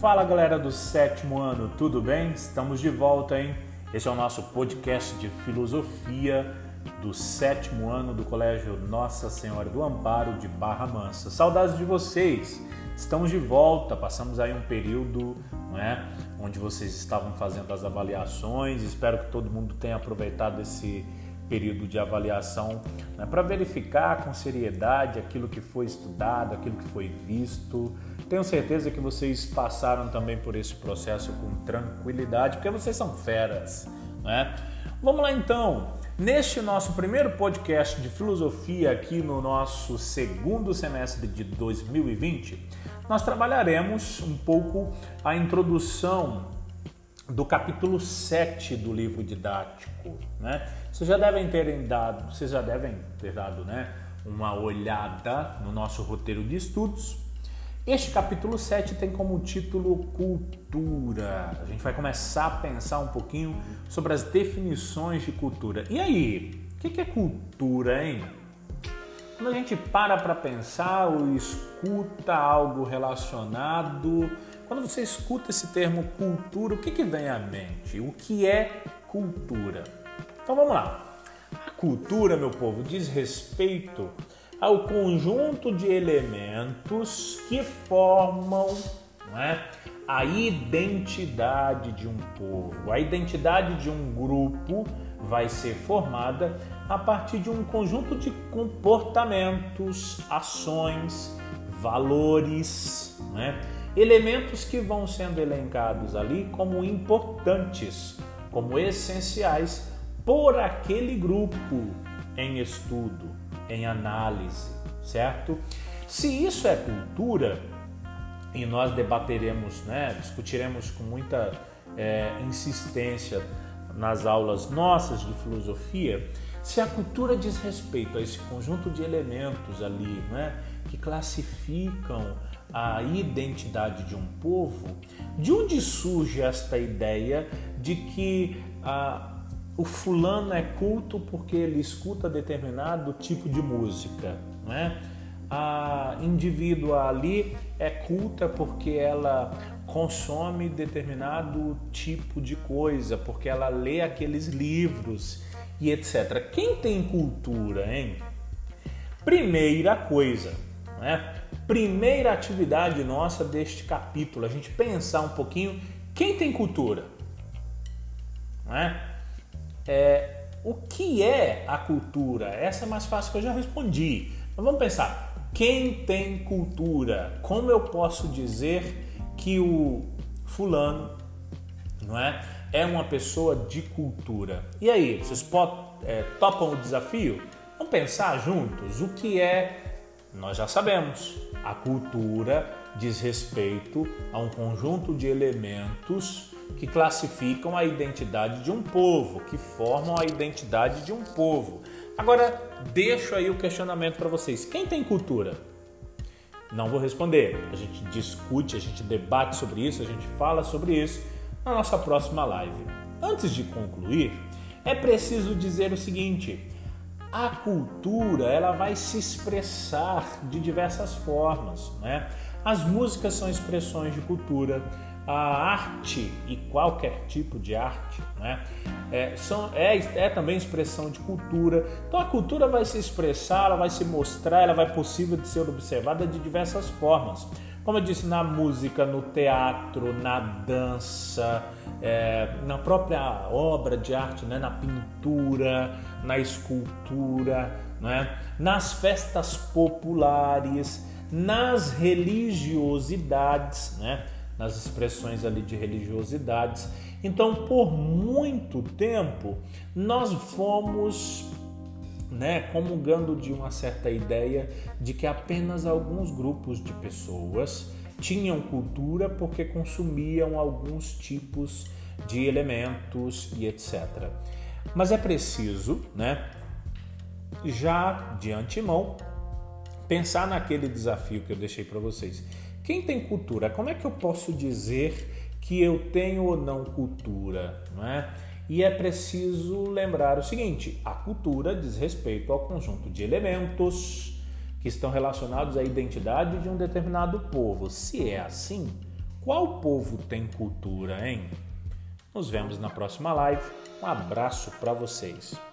Fala galera do sétimo ano, tudo bem? Estamos de volta, hein? Esse é o nosso podcast de filosofia do sétimo ano do Colégio Nossa Senhora do Amparo de Barra Mansa. Saudades de vocês! Estamos de volta, passamos aí um período não é, onde vocês estavam fazendo as avaliações. Espero que todo mundo tenha aproveitado esse período de avaliação né, para verificar com seriedade aquilo que foi estudado, aquilo que foi visto. Tenho certeza que vocês passaram também por esse processo com tranquilidade, porque vocês são feras. Né? Vamos lá então. Neste nosso primeiro podcast de filosofia aqui no nosso segundo semestre de 2020, nós trabalharemos um pouco a introdução do capítulo 7 do livro didático, né? Vocês já devem ter dado, vocês já devem ter dado, né, uma olhada no nosso roteiro de estudos. Este capítulo 7 tem como título Cultura. A gente vai começar a pensar um pouquinho sobre as definições de cultura. E aí, o que é cultura, hein? Quando a gente para para pensar ou escuta algo relacionado quando você escuta esse termo cultura, o que, que vem à mente? O que é cultura? Então vamos lá. A cultura, meu povo, diz respeito ao conjunto de elementos que formam é, a identidade de um povo. A identidade de um grupo vai ser formada a partir de um conjunto de comportamentos, ações, valores, né? elementos que vão sendo elencados ali como importantes, como essenciais por aquele grupo em estudo, em análise, certo? Se isso é cultura, e nós debateremos, né, discutiremos com muita é, insistência nas aulas nossas de filosofia, se a cultura diz respeito a esse conjunto de elementos ali, né, que classificam a identidade de um povo, de onde surge esta ideia de que ah, o fulano é culto porque ele escuta determinado tipo de música, né? A indivídua ali é culta porque ela consome determinado tipo de coisa, porque ela lê aqueles livros e etc. Quem tem cultura, hein? Primeira coisa, né? primeira atividade nossa deste capítulo, a gente pensar um pouquinho quem tem cultura. Não é? é? o que é a cultura? Essa é mais fácil que eu já respondi. Mas vamos pensar, quem tem cultura? Como eu posso dizer que o fulano não é, é uma pessoa de cultura? E aí, vocês é, topam o desafio? Vamos pensar juntos o que é nós já sabemos, a cultura diz respeito a um conjunto de elementos que classificam a identidade de um povo, que formam a identidade de um povo. Agora, deixo aí o questionamento para vocês: quem tem cultura? Não vou responder. A gente discute, a gente debate sobre isso, a gente fala sobre isso na nossa próxima live. Antes de concluir, é preciso dizer o seguinte: a cultura ela vai se expressar de diversas formas, né? As músicas são expressões de cultura, a arte e qualquer tipo de arte, né? É, são, é, é também expressão de cultura. Então a cultura vai se expressar, ela vai se mostrar, ela vai possível de ser observada de diversas formas como eu disse, na música, no teatro, na dança, é, na própria obra de arte, né? na pintura, na escultura, né? nas festas populares, nas religiosidades, né? Nas expressões ali de religiosidades. Então, por muito tempo, nós fomos né, comungando de uma certa ideia de que apenas alguns grupos de pessoas tinham cultura porque consumiam alguns tipos de elementos e etc. Mas é preciso, né, já de antemão, pensar naquele desafio que eu deixei para vocês. Quem tem cultura, como é que eu posso dizer que eu tenho ou não cultura, não é? E é preciso lembrar o seguinte: a cultura diz respeito ao conjunto de elementos que estão relacionados à identidade de um determinado povo. Se é assim, Qual povo tem cultura, hein? Nos vemos na próxima live. Um abraço para vocês.